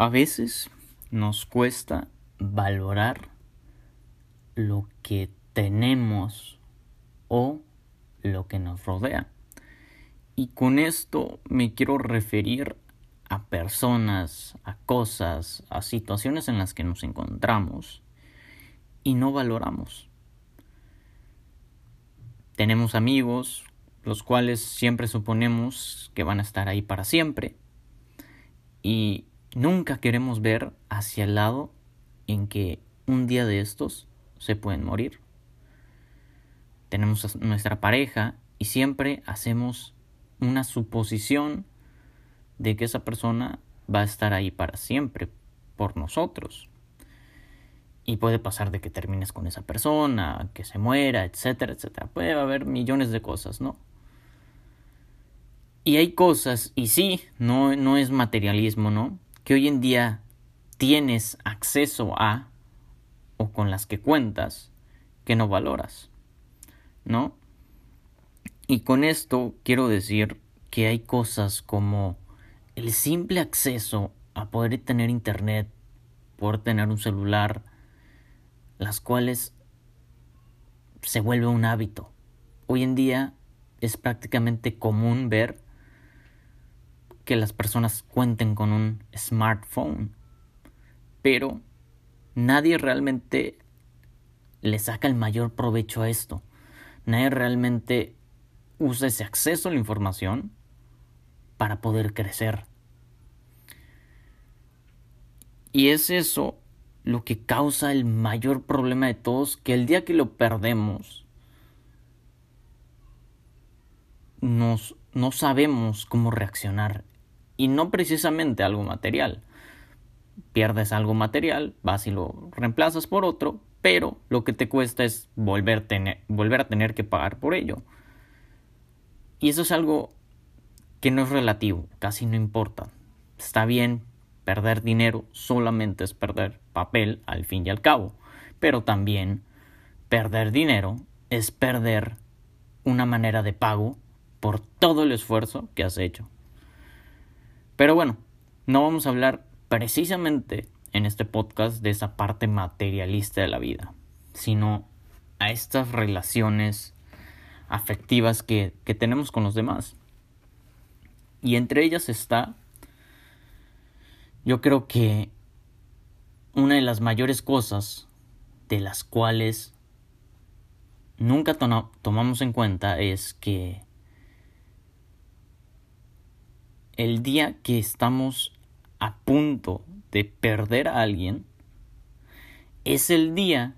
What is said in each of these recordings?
A veces nos cuesta valorar lo que tenemos o lo que nos rodea. Y con esto me quiero referir a personas, a cosas, a situaciones en las que nos encontramos y no valoramos. Tenemos amigos, los cuales siempre suponemos que van a estar ahí para siempre y nunca queremos ver hacia el lado en que un día de estos se pueden morir. Tenemos nuestra pareja y siempre hacemos una suposición de que esa persona va a estar ahí para siempre por nosotros. Y puede pasar de que termines con esa persona, que se muera, etcétera, etcétera. Puede haber millones de cosas, ¿no? Y hay cosas, y sí, no, no es materialismo, ¿no? Que hoy en día tienes acceso a, o con las que cuentas, que no valoras, ¿no? Y con esto quiero decir que hay cosas como el simple acceso a poder tener internet, poder tener un celular, las cuales se vuelve un hábito. Hoy en día es prácticamente común ver que las personas cuenten con un smartphone, pero nadie realmente le saca el mayor provecho a esto. Nadie realmente usa ese acceso a la información para poder crecer. Y es eso lo que causa el mayor problema de todos, que el día que lo perdemos, nos, no sabemos cómo reaccionar y no precisamente algo material. Pierdes algo material, vas y lo reemplazas por otro, pero lo que te cuesta es volver, volver a tener que pagar por ello. Y eso es algo que no es relativo, casi no importa. Está bien, perder dinero solamente es perder papel al fin y al cabo, pero también perder dinero es perder una manera de pago por todo el esfuerzo que has hecho. Pero bueno, no vamos a hablar precisamente en este podcast de esa parte materialista de la vida, sino a estas relaciones afectivas que, tenemos con los demás. Y entre ellas está, yo creo que una de las mayores cosas de las cuales nunca tomamos en cuenta es que el día que estamos a punto de perder a alguien, es el día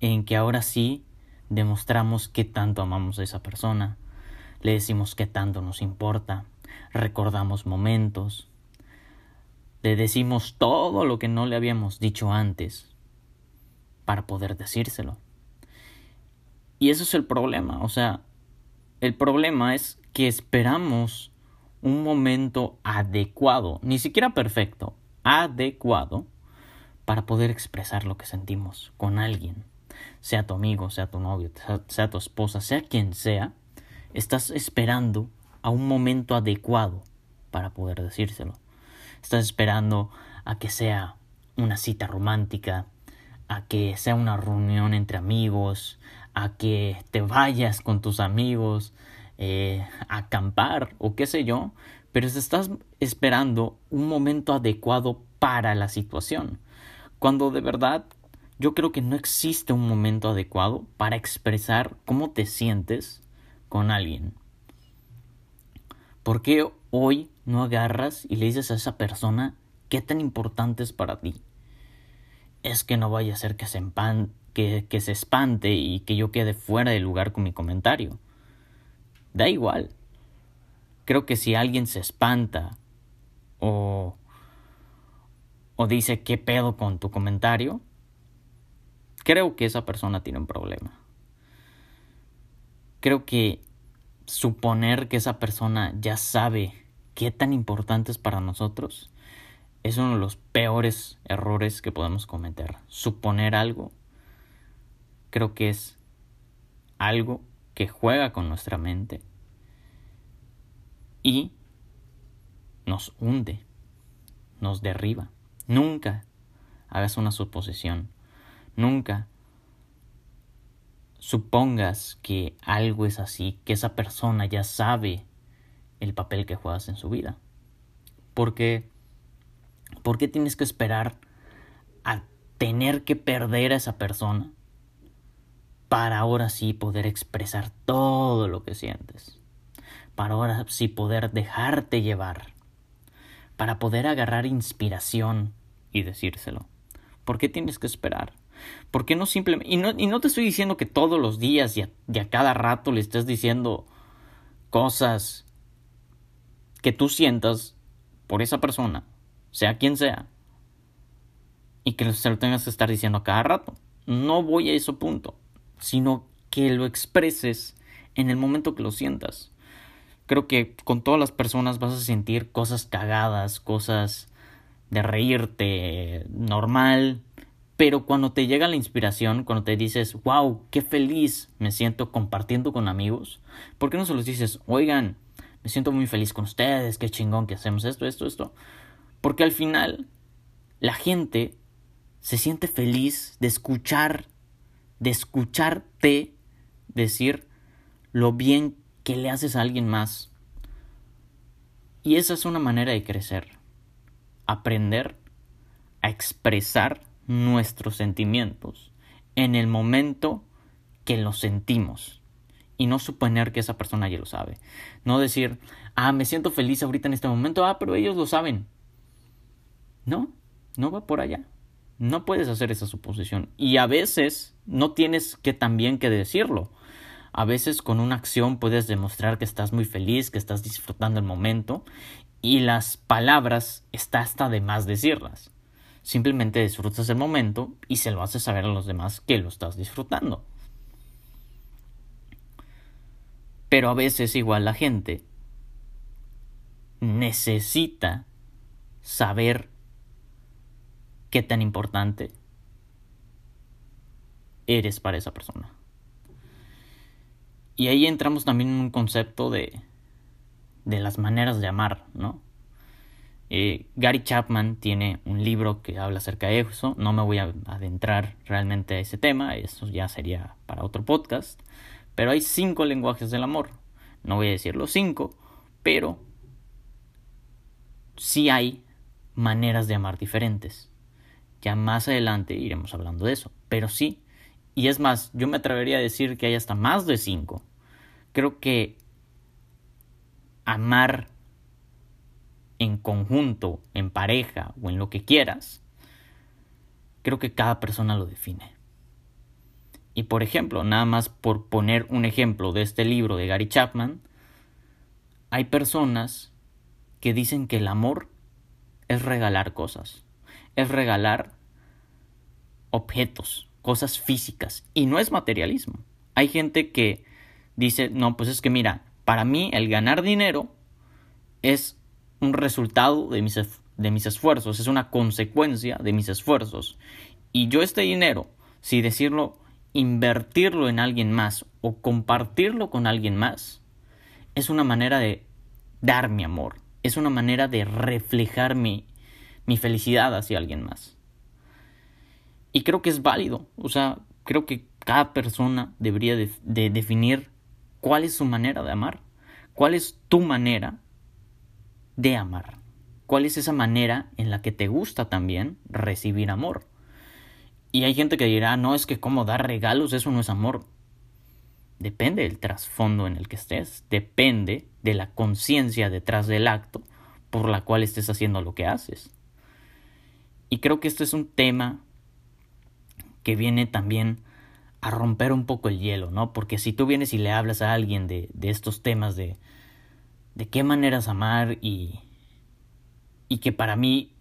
en que ahora sí demostramos que tanto amamos a esa persona, le decimos que tanto nos importa, recordamos momentos, le decimos todo lo que no le habíamos dicho antes para poder decírselo. Y eso es el problema, o sea, el problema es que esperamos un momento adecuado, ni siquiera perfecto, adecuado, para poder expresar lo que sentimos con alguien, sea tu amigo, sea tu novio, sea, tu esposa, sea quien sea, estás esperando a un momento adecuado para poder decírselo. Estás esperando a que sea una cita romántica, a que sea una reunión entre amigos, a que te vayas con tus amigos, eh, acampar o qué sé yo, pero estás esperando un momento adecuado para la situación. Cuando de verdad yo creo que no existe un momento adecuado para expresar cómo te sientes con alguien. ¿Por qué hoy no agarras y le dices a esa persona qué tan importante es para ti? Es que no vaya a ser que se, que, que se espante y que yo quede fuera de lugar con mi comentario. Da igual. Creo que si alguien se espanta o, o dice qué pedo con tu comentario, creo que esa persona tiene un problema. Creo que suponer que esa persona ya sabe qué tan importante es para nosotros es uno de los peores errores que podemos cometer. Suponer algo creo que es algo que juega con nuestra mente y nos hunde, nos derriba. Nunca hagas una suposición. Nunca supongas que algo es así, que esa persona ya sabe el papel que juegas en su vida. Porque, ¿por qué tienes que esperar a tener que perder a esa persona para ahora sí poder expresar todo lo que sientes? Para ahora sí poder dejarte llevar, para poder agarrar inspiración y decírselo. ¿Por qué tienes que esperar? ¿Por qué no simplemente... Y no, y no te estoy diciendo que todos los días y a, a cada rato le estés diciendo cosas que tú sientas por esa persona, sea quien sea, y que se lo tengas que estar diciendo a cada rato. No voy a ese punto, sino que lo expreses en el momento que lo sientas. Creo que con todas las personas vas a sentir cosas cagadas, cosas de reírte normal, pero cuando te llega la inspiración, cuando te dices, wow, qué feliz me siento compartiendo con amigos, ¿por qué no se los dices, oigan, me siento muy feliz con ustedes, qué chingón que hacemos esto, esto, esto? Porque al final la gente se siente feliz de escuchar, de escucharte decir lo bien que le haces a alguien más. Y esa es una manera de crecer. Aprender a expresar nuestros sentimientos en el momento que los sentimos y no suponer que esa persona ya lo sabe. No decir, ah, me siento feliz ahorita en este momento, ah, pero ellos lo saben. No, no va por allá. No puedes hacer esa suposición. Y a veces no tienes que también que decirlo. A veces con una acción puedes demostrar que estás muy feliz, que estás disfrutando el momento y las palabras está hasta de más decirlas. Simplemente disfrutas el momento y se lo haces saber a los demás que lo estás disfrutando. Pero a veces igual la gente necesita saber qué tan importante eres para esa persona. Y ahí entramos también en un concepto de, de las maneras de amar, ¿no? Eh, Gary Chapman tiene un libro que habla acerca de eso. No me voy a adentrar realmente a ese tema, eso ya sería para otro podcast. Pero hay cinco lenguajes del amor. No voy a decir los cinco, pero sí hay maneras de amar diferentes. Ya más adelante iremos hablando de eso. Pero sí, y es más, yo me atrevería a decir que hay hasta más de cinco. Creo que amar en conjunto, en pareja o en lo que quieras, creo que cada persona lo define. Y por ejemplo, nada más por poner un ejemplo de este libro de Gary Chapman, hay personas que dicen que el amor es regalar cosas, es regalar objetos, cosas físicas, y no es materialismo. Hay gente que dice, no, pues es que mira, para mí el ganar dinero es un resultado de mis, de mis esfuerzos, es una consecuencia de mis esfuerzos. Y yo este dinero, si decirlo, invertirlo en alguien más o compartirlo con alguien más, es una manera de dar mi amor, es una manera de reflejar mi, mi felicidad hacia alguien más. Y creo que es válido, o sea, creo que cada persona debería de definir cuál es su manera de amar, cuál es tu manera de amar. ¿Cuál es esa manera en la que te gusta también recibir amor? Y hay gente que dirá, no, es que como dar regalos, eso no es amor. Depende del trasfondo en el que estés, depende de la conciencia detrás del acto por la cual estés haciendo lo que haces. Y creo que este es un tema que viene también a romper un poco el hielo, ¿no? Porque si tú vienes y le hablas a alguien de, de estos temas de, de qué maneras amar y, y que para mí,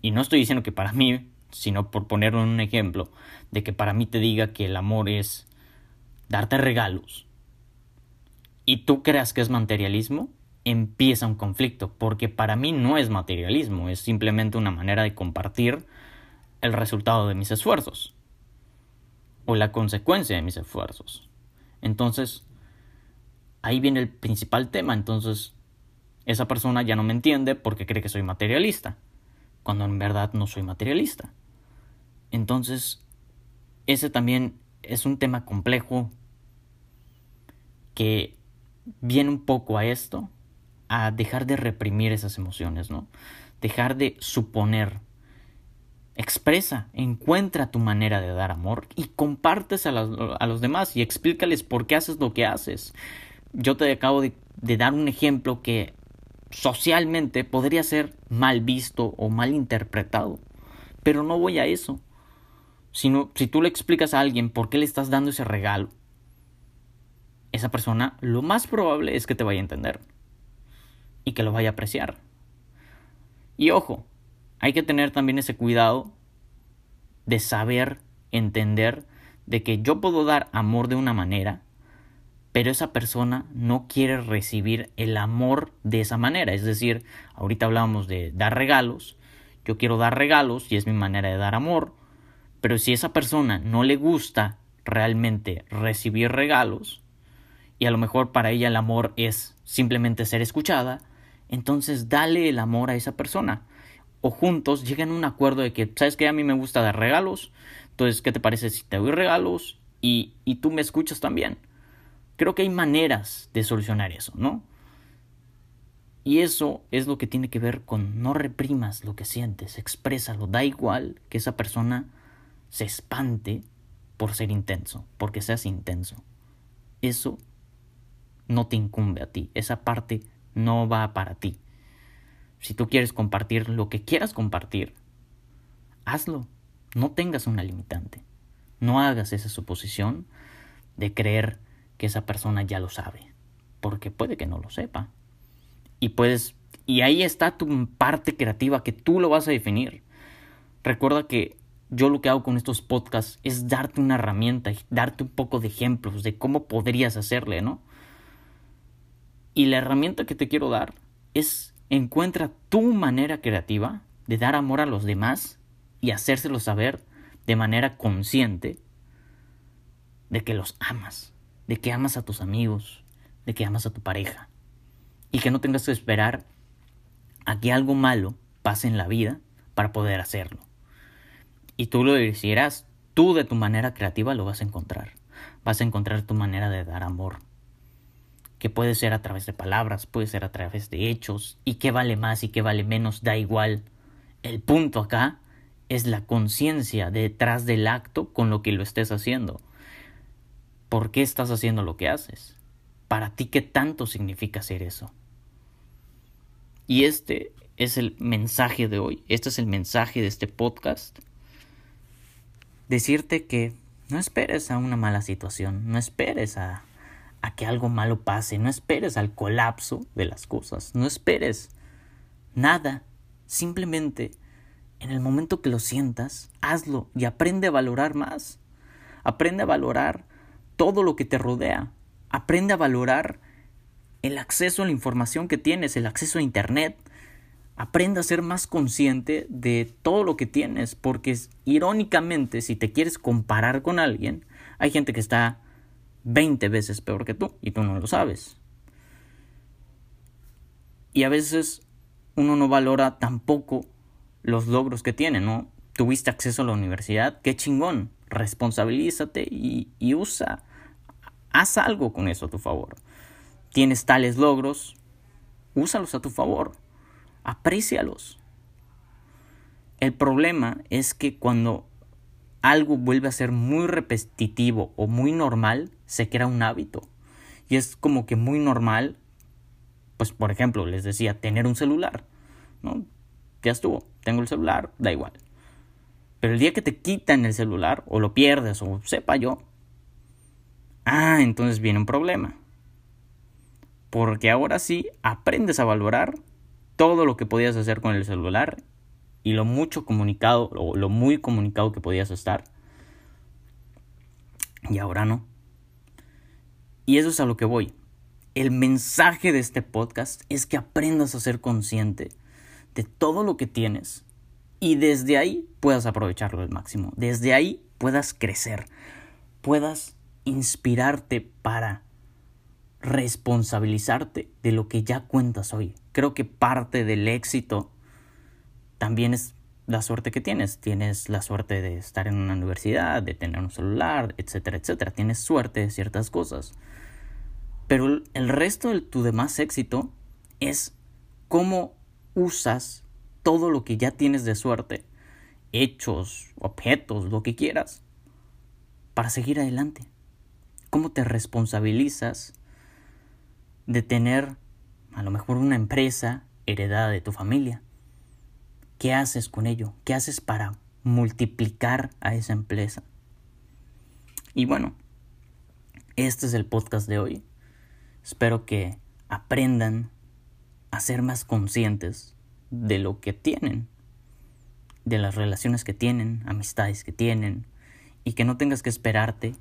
y no estoy diciendo que para mí, sino por poner un ejemplo, de que para mí te diga que el amor es darte regalos y tú creas que es materialismo, empieza un conflicto, porque para mí no es materialismo, es simplemente una manera de compartir el resultado de mis esfuerzos o la consecuencia de mis esfuerzos. Entonces, ahí viene el principal tema. Entonces, esa persona ya no me entiende porque cree que soy materialista. cuando en verdad no soy materialista. Entonces, ese también es un tema complejo que viene un poco a esto, a dejar de reprimir esas emociones, ¿no? Dejar de suponer. Expresa, encuentra tu manera de dar amor y compartes a, los demás y explícales por qué haces lo que haces. Yo te acabo de, de dar un ejemplo que socialmente podría ser mal visto o mal interpretado, pero no voy a eso. Sino, si tú le explicas a alguien por qué le estás dando ese regalo, esa persona lo más probable es que te vaya a entender y que lo vaya a apreciar. Y ojo, hay que tener también ese cuidado de saber entender de que yo puedo dar amor de una manera, pero esa persona no quiere recibir el amor de esa manera. Es decir, ahorita hablábamos de dar regalos, yo quiero dar regalos y es mi manera de dar amor, pero si esa persona no le gusta realmente recibir regalos, y a lo mejor para ella el amor es simplemente ser escuchada, entonces dale el amor a esa persona. O juntos lleguen a un acuerdo de que, ¿sabes que A mí me gusta dar regalos, entonces, ¿qué te parece si te doy regalos y, y tú me escuchas también? Creo que hay maneras de solucionar eso, ¿no? Y eso es lo que tiene que ver con no reprimas lo que sientes, exprésalo, da igual que esa persona se espante por ser intenso, porque seas intenso. Eso no te incumbe a ti, esa parte no va para ti. Si tú quieres compartir lo que quieras compartir, hazlo, no tengas una limitante. No hagas esa suposición de creer que esa persona ya lo sabe, porque puede que no lo sepa. Y puedes y ahí está tu parte creativa que tú lo vas a definir. Recuerda que yo lo que hago con estos podcasts es darte una herramienta darte un poco de ejemplos de cómo podrías hacerle, ¿no? Y la herramienta que te quiero dar es encuentra tu manera creativa de dar amor a los demás y hacérselo saber de manera consciente de que los amas, de que amas a tus amigos, de que amas a tu pareja y que no tengas que esperar a que algo malo pase en la vida para poder hacerlo. Y tú lo hicieras, tú de tu manera creativa lo vas a encontrar. Vas a encontrar tu manera de dar amor, que puede ser a través de palabras, puede ser a través de hechos, y qué vale más y qué vale menos, da igual. El punto acá es la conciencia detrás del acto con lo que lo estés haciendo. ¿Por qué estás haciendo lo que haces? Para ti, ¿qué tanto significa hacer eso? Y este es el mensaje de hoy, este es el mensaje de este podcast. Decirte que no esperes a una mala situación, no esperes a a que algo malo pase, no esperes al colapso de las cosas, no esperes nada, simplemente en el momento que lo sientas, hazlo y aprende a valorar más, aprende a valorar todo lo que te rodea, aprende a valorar el acceso a la información que tienes, el acceso a Internet, aprende a ser más consciente de todo lo que tienes, porque irónicamente si te quieres comparar con alguien, hay gente que está 20 veces peor que tú y tú no lo sabes. Y a veces uno no valora tampoco los logros que tiene, ¿no? Tuviste acceso a la universidad, qué chingón, responsabilízate y, usa, haz algo con eso a tu favor. Tienes tales logros, úsalos a tu favor, aprécialos. El problema es que cuando algo vuelve a ser muy repetitivo o muy normal, se crea un hábito. Y es como que muy normal, pues por ejemplo, les decía, tener un celular. ¿no? Ya estuvo, tengo el celular, da igual. Pero el día que te quitan el celular, o lo pierdes, o sepa yo, ah, entonces viene un problema. Porque ahora sí aprendes a valorar todo lo que podías hacer con el celular y lo mucho comunicado o lo muy comunicado que podías estar. Y ahora no. Y eso es a lo que voy. El mensaje de este podcast es que aprendas a ser consciente de todo lo que tienes y desde ahí puedas aprovecharlo al máximo. Desde ahí puedas crecer, puedas inspirarte para responsabilizarte de lo que ya cuentas hoy. Creo que parte del éxito también es la suerte que tienes. Tienes la suerte de estar en una universidad, de tener un celular, etcétera, etcétera. Tienes suerte de ciertas cosas. Pero el resto de tu demás éxito es cómo usas todo lo que ya tienes de suerte, hechos, objetos, lo que quieras, para seguir adelante. ¿Cómo te responsabilizas de tener a lo mejor una empresa heredada de tu familia? ¿Qué haces con ello? ¿Qué haces para multiplicar a esa empresa? Y bueno, este es el podcast de hoy. Espero que aprendan a ser más conscientes de lo que tienen, de las relaciones que tienen, amistades que tienen, y que no tengas que esperarte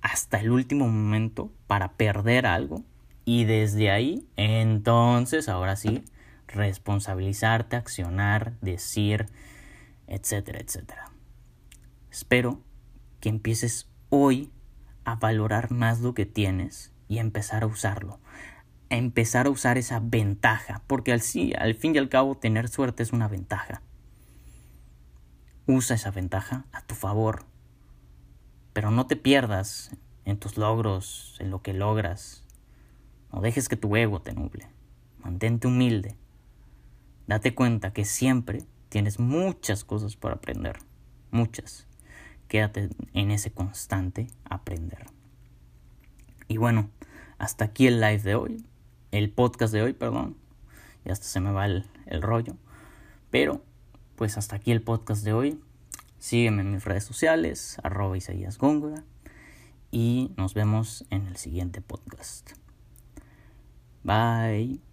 hasta el último momento para perder algo y desde ahí entonces ahora sí responsabilizarte, accionar, decir, etcétera, etcétera. Espero que empieces hoy a valorar más lo que tienes y a empezar a usarlo. A empezar a usar esa ventaja, porque al, al fin y al cabo tener suerte es una ventaja. Usa esa ventaja a tu favor, pero no te pierdas en tus logros, en lo que logras. No dejes que tu ego te nuble. Mantente humilde date cuenta que siempre tienes muchas cosas por aprender, muchas. Quédate en ese constante aprender. Y bueno, hasta aquí el live de hoy, el podcast de hoy, perdón. Y hasta se me va el, rollo. Pero, pues hasta aquí el podcast de hoy. Sígueme en mis redes sociales, arroba Isaías Góngora. Y nos vemos en el siguiente podcast. Bye.